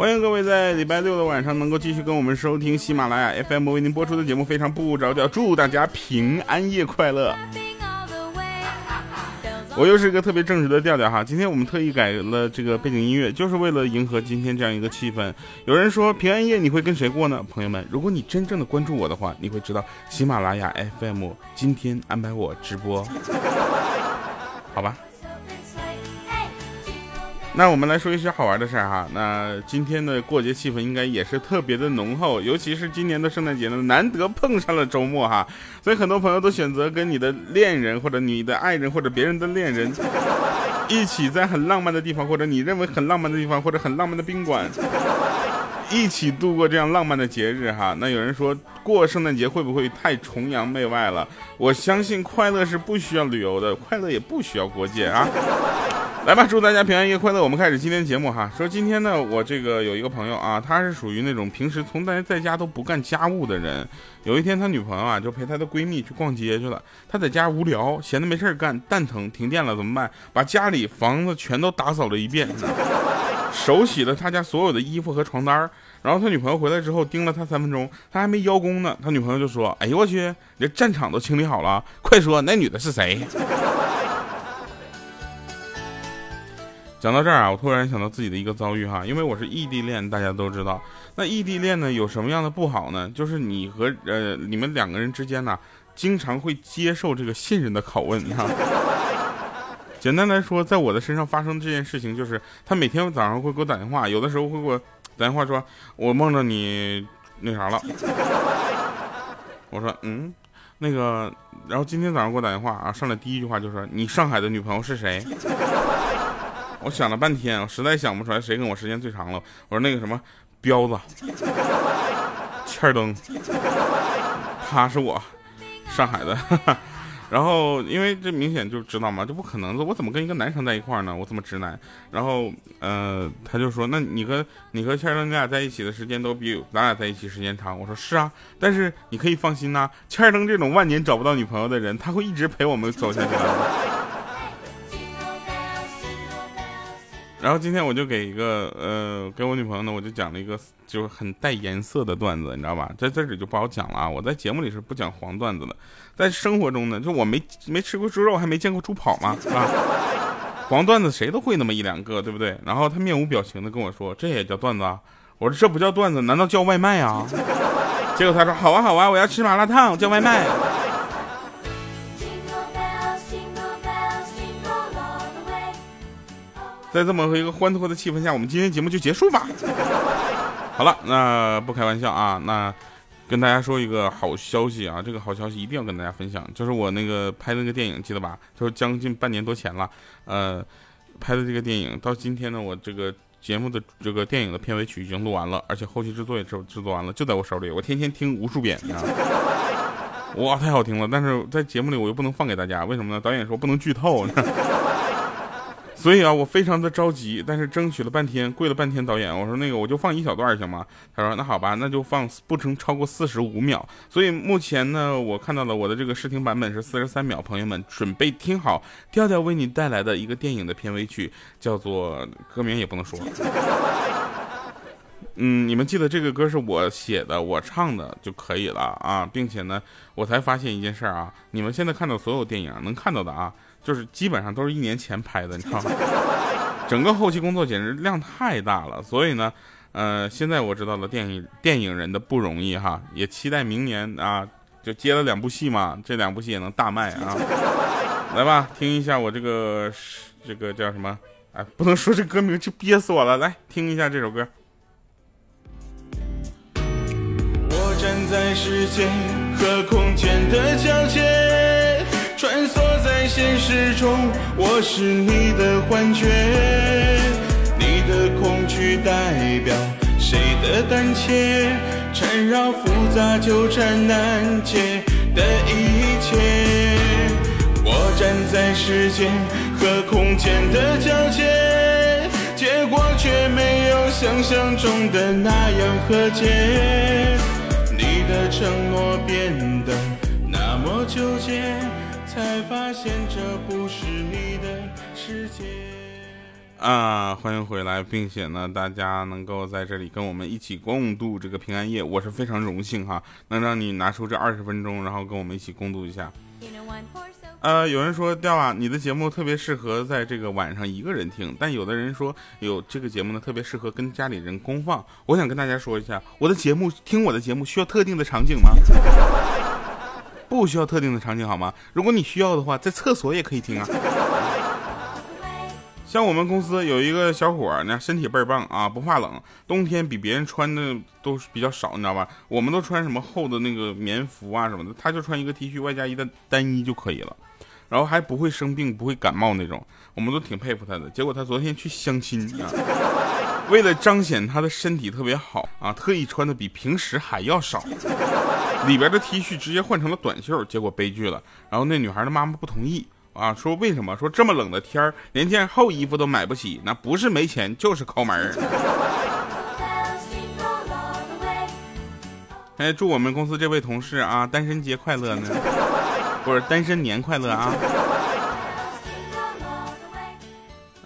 欢迎各位在礼拜六的晚上能够继续跟我们收听喜马拉雅 FM 为您播出的节目，非常不着调，祝大家平安夜快乐。我又是一个特别正直的调调哈，今天我们特意改了这个背景音乐，就是为了迎合今天这样一个气氛。有人说平安夜你会跟谁过呢？朋友们，如果你真正的关注我的话，你会知道喜马拉雅 FM 今天安排我直播，好吧？那我们来说一些好玩的事儿哈。那今天的过节气氛应该也是特别的浓厚，尤其是今年的圣诞节呢，难得碰上了周末哈，所以很多朋友都选择跟你的恋人或者你的爱人或者别人的恋人一起在很浪漫的地方，或者你认为很浪漫的地方，或者很浪漫的宾馆，一起度过这样浪漫的节日哈。那有人说过圣诞节会不会太崇洋媚外了？我相信快乐是不需要旅游的，快乐也不需要国界啊。来吧，祝大家平安夜快乐！我们开始今天节目哈。说今天呢，我这个有一个朋友啊，他是属于那种平时从来在家都不干家务的人。有一天，他女朋友啊就陪他的闺蜜去逛街去了。他在家无聊，闲的没事干，蛋疼，停电了怎么办？把家里房子全都打扫了一遍，手洗了他家所有的衣服和床单然后他女朋友回来之后盯了他三分钟，他还没邀功呢，他女朋友就说：“哎呦我去，你这战场都清理好了，快说那女的是谁？”讲到这儿啊，我突然想到自己的一个遭遇哈，因为我是异地恋，大家都知道。那异地恋呢，有什么样的不好呢？就是你和呃你们两个人之间呢，经常会接受这个信任的拷问哈。简单来说，在我的身上发生这件事情，就是他每天早上会给我打电话，有的时候会给我打电话说，我梦着你那啥了。我说嗯，那个，然后今天早上给我打电话啊，上来第一句话就说你上海的女朋友是谁？我想了半天，我实在想不出来谁跟我时间最长了。我说那个什么，彪子，欠儿登，他是我，上海的。然后因为这明显就知道嘛，这不可能的，我怎么跟一个男生在一块呢？我这么直男。然后呃，他就说，那你和你和欠儿登你俩在一起的时间都比咱俩在一起时间长。我说是啊，但是你可以放心呐，欠儿登这种万年找不到女朋友的人，他会一直陪我们走下去的。然后今天我就给一个呃，给我女朋友呢，我就讲了一个就是很带颜色的段子，你知道吧？在这里就不好讲了啊。我在节目里是不讲黄段子的，在生活中呢，就我没没吃过猪肉，还没见过猪跑嘛，是吧？黄段子谁都会那么一两个，对不对？然后他面无表情的跟我说：“这也叫段子啊？”我说：“这不叫段子，难道叫外卖啊？”结果他说：“好啊好啊，我要吃麻辣烫，叫外卖。”在这么一个欢脱的气氛下，我们今天节目就结束吧。好了，那不开玩笑啊，那跟大家说一个好消息啊，这个好消息一定要跟大家分享，就是我那个拍那个电影，记得吧？就是将近半年多前了，呃，拍的这个电影到今天呢，我这个节目的这个电影的片尾曲已经录完了，而且后期制作也制制作完了，就在我手里，我天天听无数遍啊，哇，太好听了！但是在节目里我又不能放给大家，为什么呢？导演说不能剧透。所以啊，我非常的着急，但是争取了半天，跪了半天，导演，我说那个我就放一小段行吗？他说那好吧，那就放不成超过四十五秒。所以目前呢，我看到了我的这个试听版本是四十三秒，朋友们准备听好，调调为你带来的一个电影的片尾曲，叫做歌名也不能说。嗯，你们记得这个歌是我写的，我唱的就可以了啊，并且呢，我才发现一件事儿啊，你们现在看到所有电影能看到的啊。就是基本上都是一年前拍的，你知道吗？整个后期工作简直量太大了，所以呢，呃，现在我知道了电影电影人的不容易哈，也期待明年啊，就接了两部戏嘛，这两部戏也能大卖啊。来吧，听一下我这个这个叫什么？哎，不能说这歌名，就憋死我了。来听一下这首歌。我站在时间和空间的交界，穿梭。现实中，我是你的幻觉，你的恐惧代表谁的胆怯？缠绕复杂纠缠难解的一切。我站在时间和空间的交界，结果却没有想象中的那样和解。你的承诺变得那么纠结。才发现这不是你的世界。啊，欢迎回来，并且呢，大家能够在这里跟我们一起共度这个平安夜，我是非常荣幸哈，能让你拿出这二十分钟，然后跟我们一起共度一下。呃，有人说掉啊，你的节目特别适合在这个晚上一个人听，但有的人说有这个节目呢，特别适合跟家里人公放。我想跟大家说一下，我的节目听我的节目需要特定的场景吗？不需要特定的场景好吗？如果你需要的话，在厕所也可以听啊。像我们公司有一个小伙儿呢，身体倍儿棒啊，不怕冷，冬天比别人穿的都比较少，你知道吧？我们都穿什么厚的那个棉服啊什么的，他就穿一个 T 恤外加一个单衣就可以了，然后还不会生病，不会感冒那种，我们都挺佩服他的。结果他昨天去相亲啊，为了彰显他的身体特别好啊，特意穿的比平时还要少，里边的 T 恤直接换成了短袖，结果悲剧了。然后那女孩的妈妈不同意。啊，说为什么？说这么冷的天儿，连件厚衣服都买不起，那不是没钱，就是抠门儿。哎，祝我们公司这位同事啊，单身节快乐呢，不是单身年快乐啊。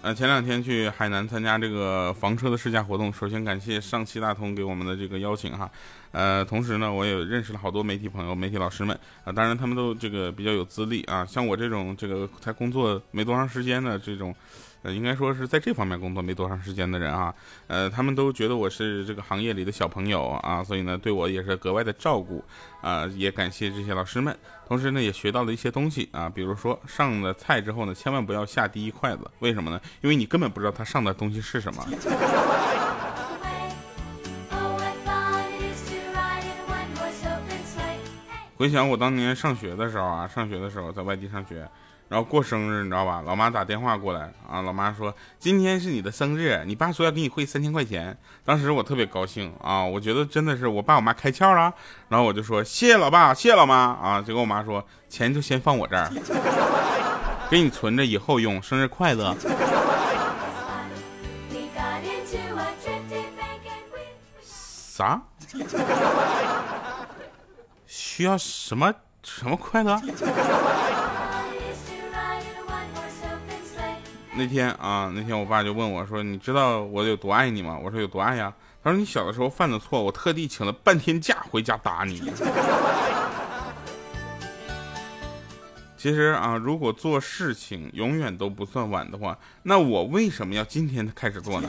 呃，前两天去海南参加这个房车的试驾活动，首先感谢上汽大通给我们的这个邀请哈，呃，同时呢，我也认识了好多媒体朋友、媒体老师们啊，当然他们都这个比较有资历啊，像我这种这个才工作没多长时间的这种。呃，应该说是在这方面工作没多长时间的人啊，呃，他们都觉得我是这个行业里的小朋友啊，所以呢，对我也是格外的照顾啊，也感谢这些老师们，同时呢，也学到了一些东西啊，比如说上了菜之后呢，千万不要下第一筷子，为什么呢？因为你根本不知道他上的东西是什么。回想我当年上学的时候啊，上学的时候在外地上学。然后过生日，你知道吧？老妈打电话过来啊，老妈说今天是你的生日，你爸说要给你汇三千块钱。当时我特别高兴啊，我觉得真的是我爸我妈开窍了。然后我就说谢谢老爸，谢谢老妈啊。结果我妈说钱就先放我这儿，给你存着以后用，生日快乐。啥？需要什么什么快乐？那天啊，那天我爸就问我说：“你知道我有多爱你吗？”我说：“有多爱呀？”他说：“你小的时候犯的错，我特地请了半天假回家打你。”其实啊，如果做事情永远都不算晚的话，那我为什么要今天开始做呢？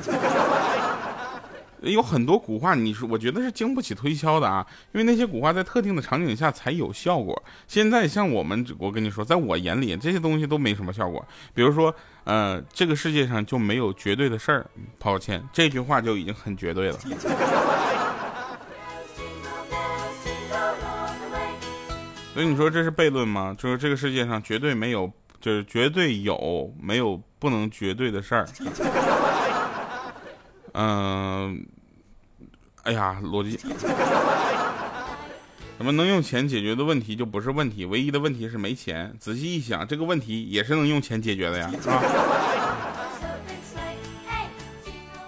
有很多古话，你说我觉得是经不起推敲的啊，因为那些古话在特定的场景下才有效果。现在像我们，我跟你说，在我眼里这些东西都没什么效果。比如说，呃，这个世界上就没有绝对的事儿。抱歉，这句话就已经很绝对了。所以你说这是悖论吗？就是这个世界上绝对没有，就是绝对有没有不能绝对的事儿。嗯，哎呀，逻辑，怎么能用钱解决的问题就不是问题？唯一的问题是没钱。仔细一想，这个问题也是能用钱解决的呀，是吧？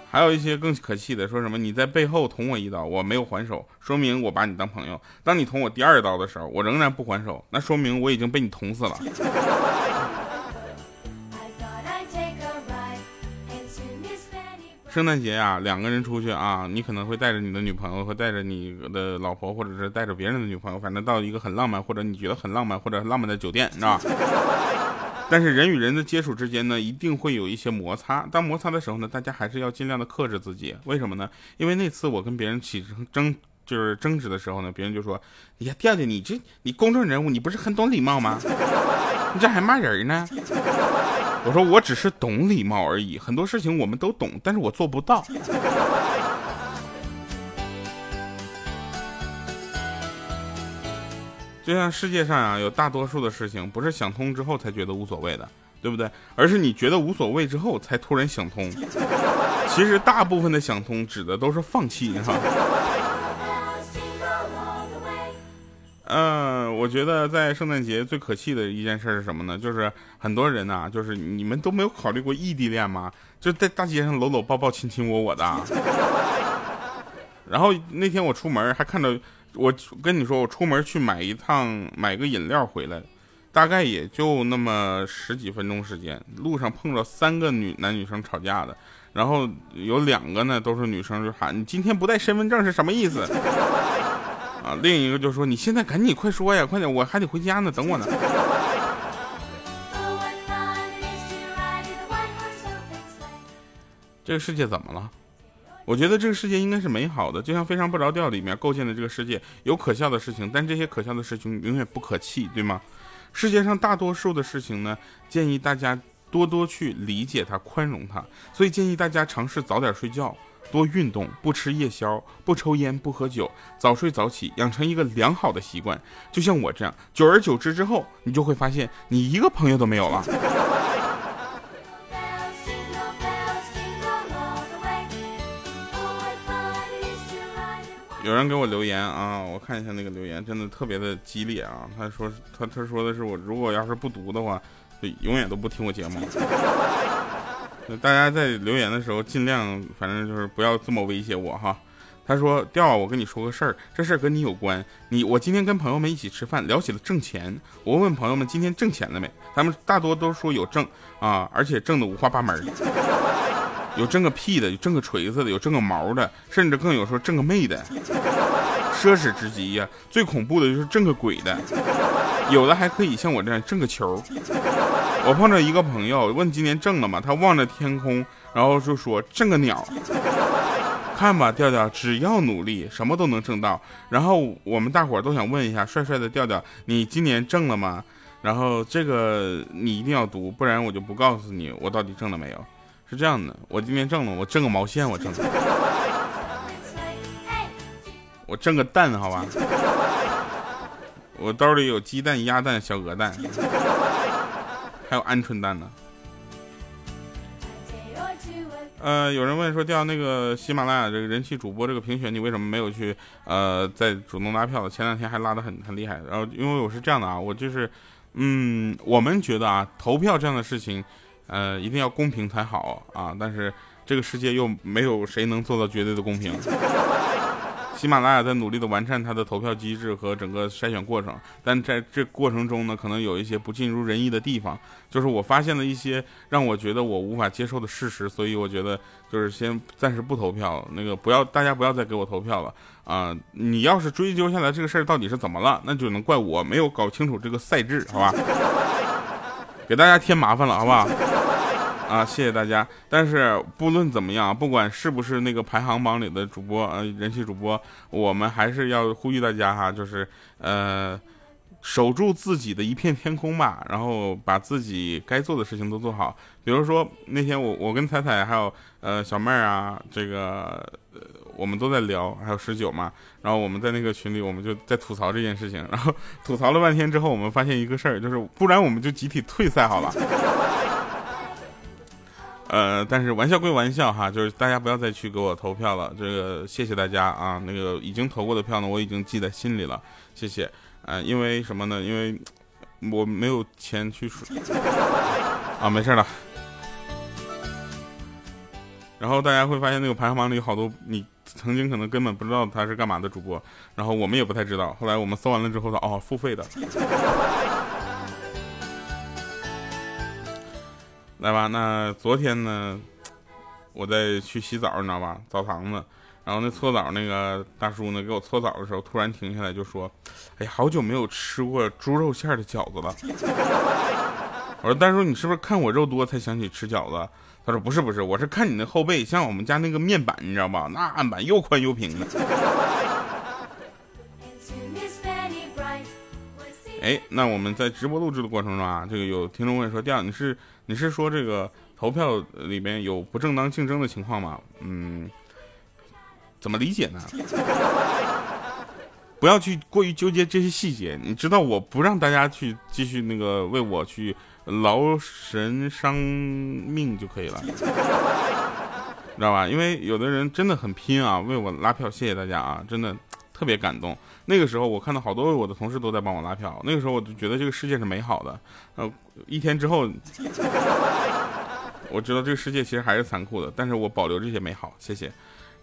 还有一些更可气的，说什么你在背后捅我一刀，我没有还手，说明我把你当朋友。当你捅我第二刀的时候，我仍然不还手，那说明我已经被你捅死了。圣诞节呀，两个人出去啊，你可能会带着你的女朋友，会带着你的老婆，或者是带着别人的女朋友，反正到一个很浪漫，或者你觉得很浪漫，或者浪漫的酒店，是吧？但是人与人的接触之间呢，一定会有一些摩擦。当摩擦的时候呢，大家还是要尽量的克制自己。为什么呢？因为那次我跟别人起争，就是争执的时候呢，别人就说：“哎呀，调调，你这你公众人物，你不是很懂礼貌吗？你这还骂人呢？”我说我只是懂礼貌而已，很多事情我们都懂，但是我做不到。就像世界上啊，有大多数的事情不是想通之后才觉得无所谓的，对不对？而是你觉得无所谓之后才突然想通。其实大部分的想通指的都是放弃，哈。嗯，我觉得在圣诞节最可气的一件事是什么呢？就是很多人呐，就是你们都没有考虑过异地恋吗？就在大街上搂搂抱抱、亲亲我我的。然后那天我出门还看到，我跟你说，我出门去买一趟买个饮料回来，大概也就那么十几分钟时间，路上碰着三个女男女生吵架的，然后有两个呢都是女生就喊你今天不带身份证是什么意思？啊，另一个就说你现在赶紧快说呀，快点，我还得回家呢，等我呢。这个世界怎么了？我觉得这个世界应该是美好的，就像《非常不着调》里面构建的这个世界，有可笑的事情，但这些可笑的事情永远不可气，对吗？世界上大多数的事情呢，建议大家多多去理解它、宽容它，所以建议大家尝试早点睡觉，多运动，不吃夜宵，不抽烟，不喝酒，早睡早起，养成一个良好的习惯。就像我这样，久而久之之后，你就会发现你一个朋友都没有了。有人给我留言啊，我看一下那个留言，真的特别的激烈啊。他说他他说的是我如果要是不读的话，就永远都不听我节目。大家在留言的时候尽量，反正就是不要这么威胁我哈。他说调啊，我跟你说个事儿，这事儿跟你有关。你我今天跟朋友们一起吃饭，聊起了挣钱。我问朋友们今天挣钱了没，他们大多都说有挣啊，而且挣的五花八门。有挣个屁的，有挣个锤子的，有挣个毛的，甚至更有说挣个妹的，奢侈之极呀！最恐怖的就是挣个鬼的，有的还可以像我这样挣个球。我碰着一个朋友问今年挣了吗？他望着天空，然后就说挣个鸟。看吧，调调，只要努力，什么都能挣到。然后我们大伙儿都想问一下帅帅的调调，你今年挣了吗？然后这个你一定要读，不然我就不告诉你我到底挣了没有。是这样的，我今年挣了，我挣个毛线，我挣，我挣个蛋，好吧，我兜里有鸡蛋、鸭蛋、小鹅蛋，还有鹌鹑蛋呢。呃，有人问说，调那个喜马拉雅这个人气主播这个评选，你为什么没有去呃在主动拉票？前两天还拉的很很厉害。然后因为我是这样的啊，我就是，嗯，我们觉得啊，投票这样的事情。呃，一定要公平才好啊！但是这个世界又没有谁能做到绝对的公平。喜马拉雅在努力的完善它的投票机制和整个筛选过程，但在这过程中呢，可能有一些不尽如人意的地方。就是我发现了一些让我觉得我无法接受的事实，所以我觉得就是先暂时不投票。那个不要，大家不要再给我投票了啊！你要是追究下来这个事儿到底是怎么了，那就能怪我没有搞清楚这个赛制，好吧？给大家添麻烦了，好不好？啊，谢谢大家。但是不论怎么样，不管是不是那个排行榜里的主播，呃，人气主播，我们还是要呼吁大家哈，就是呃，守住自己的一片天空吧，然后把自己该做的事情都做好。比如说那天我我跟彩彩还有呃小妹儿啊，这个我们都在聊，还有十九嘛，然后我们在那个群里，我们就在吐槽这件事情，然后吐槽了半天之后，我们发现一个事儿，就是不然我们就集体退赛好了。呃，但是玩笑归玩笑哈，就是大家不要再去给我投票了。这个谢谢大家啊，那个已经投过的票呢，我已经记在心里了，谢谢。呃，因为什么呢？因为我没有钱去啊，没事了。然后大家会发现那个排行榜里有好多你曾经可能根本不知道他是干嘛的主播，然后我们也不太知道。后来我们搜完了之后说，哦，付费的。来吧，那昨天呢，我在去洗澡，你知道吧？澡堂子，然后那搓澡那个大叔呢，给我搓澡的时候，突然停下来就说：“哎呀，好久没有吃过猪肉馅的饺子了。”我说：“大叔，你是不是看我肉多才想起吃饺子？”他说：“不是，不是，我是看你那后背像我们家那个面板，你知道吧？那案板又宽又平的。”哎，那我们在直播录制的过程中啊，这个有听众问说：“第二，你是你是说这个投票里面有不正当竞争的情况吗？”嗯，怎么理解呢？不要去过于纠结这些细节，你知道我不让大家去继续那个为我去劳神伤命就可以了，知道吧？因为有的人真的很拼啊，为我拉票，谢谢大家啊，真的。特别感动，那个时候我看到好多我的同事都在帮我拉票，那个时候我就觉得这个世界是美好的。呃，一天之后，我知道这个世界其实还是残酷的，但是我保留这些美好，谢谢。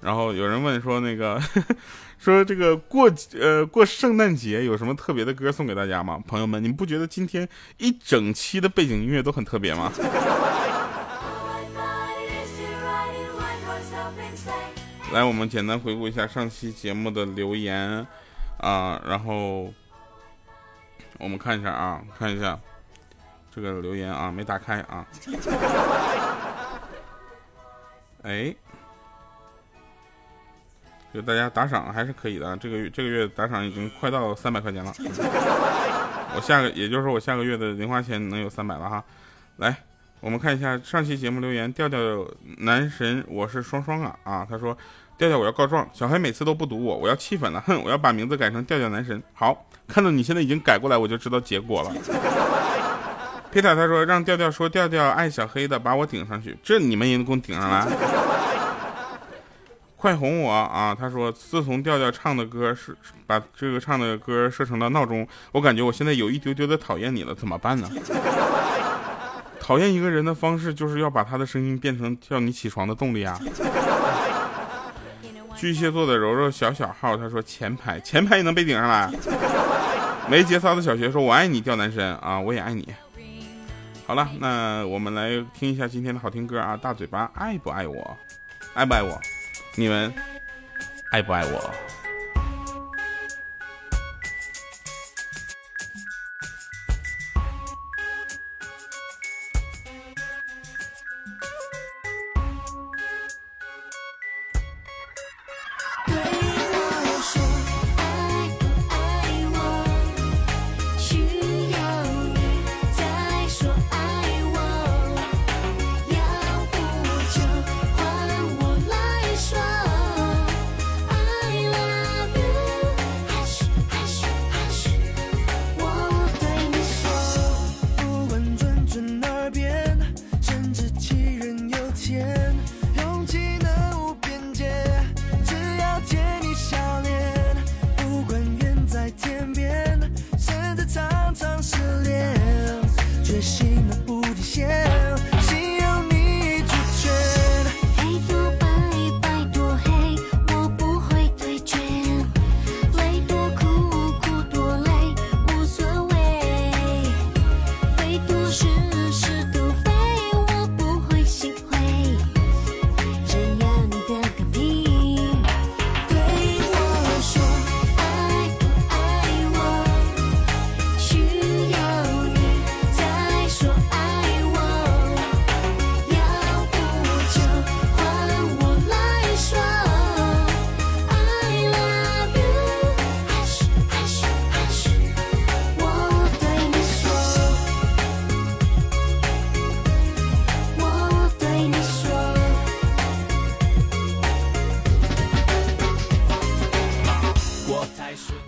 然后有人问说那个，说这个过呃过圣诞节有什么特别的歌送给大家吗？朋友们，你们不觉得今天一整期的背景音乐都很特别吗？来，我们简单回顾一下上期节目的留言啊，然后我们看一下啊，看一下这个留言啊，没打开啊。哎。就大家打赏还是可以的，这个月这个月打赏已经快到三百块钱了。我下个，也就是我下个月的零花钱能有三百了哈。来，我们看一下上期节目留言，调调男神，我是双双啊啊，他说调调我要告状，小黑每次都不读我，我要气粉了，哼，我要把名字改成调调男神。好，看到你现在已经改过来，我就知道结果了。皮塔他说让调调说调调爱小黑的，把我顶上去，这你们也能给我顶上来？快哄我啊！他说，自从调调唱的歌是把这个唱的歌设成了闹钟，我感觉我现在有一丢丢的讨厌你了，怎么办呢？讨厌一个人的方式就是要把他的声音变成叫你起床的动力啊！巨蟹座的柔柔小小号，他说前排前排也能被顶上来。没节操的小学说，我爱你，掉男神啊，我也爱你。好了，那我们来听一下今天的好听歌啊！大嘴巴爱不爱我？爱不爱我？你们爱不爱我？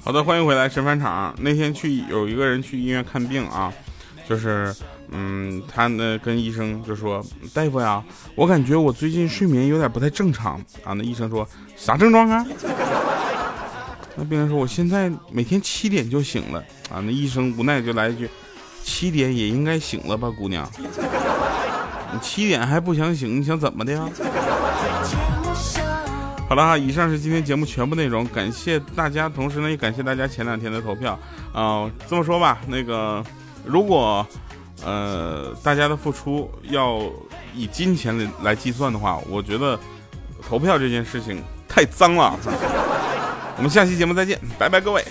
好的，欢迎回来神返场。那天去有一个人去医院看病啊，就是，嗯，他呢跟医生就说：“大夫呀，我感觉我最近睡眠有点不太正常啊。”那医生说啥症状啊？那病人说：“我现在每天七点就醒了啊。”那医生无奈就来一句：“七点也应该醒了吧，姑娘？你七点还不想醒，你想怎么的呀？”好了哈，以上是今天节目全部内容，感谢大家，同时呢也感谢大家前两天的投票啊。这么说吧，那个如果呃大家的付出要以金钱来来计算的话，我觉得投票这件事情太脏了。我们下期节目再见，拜拜各位。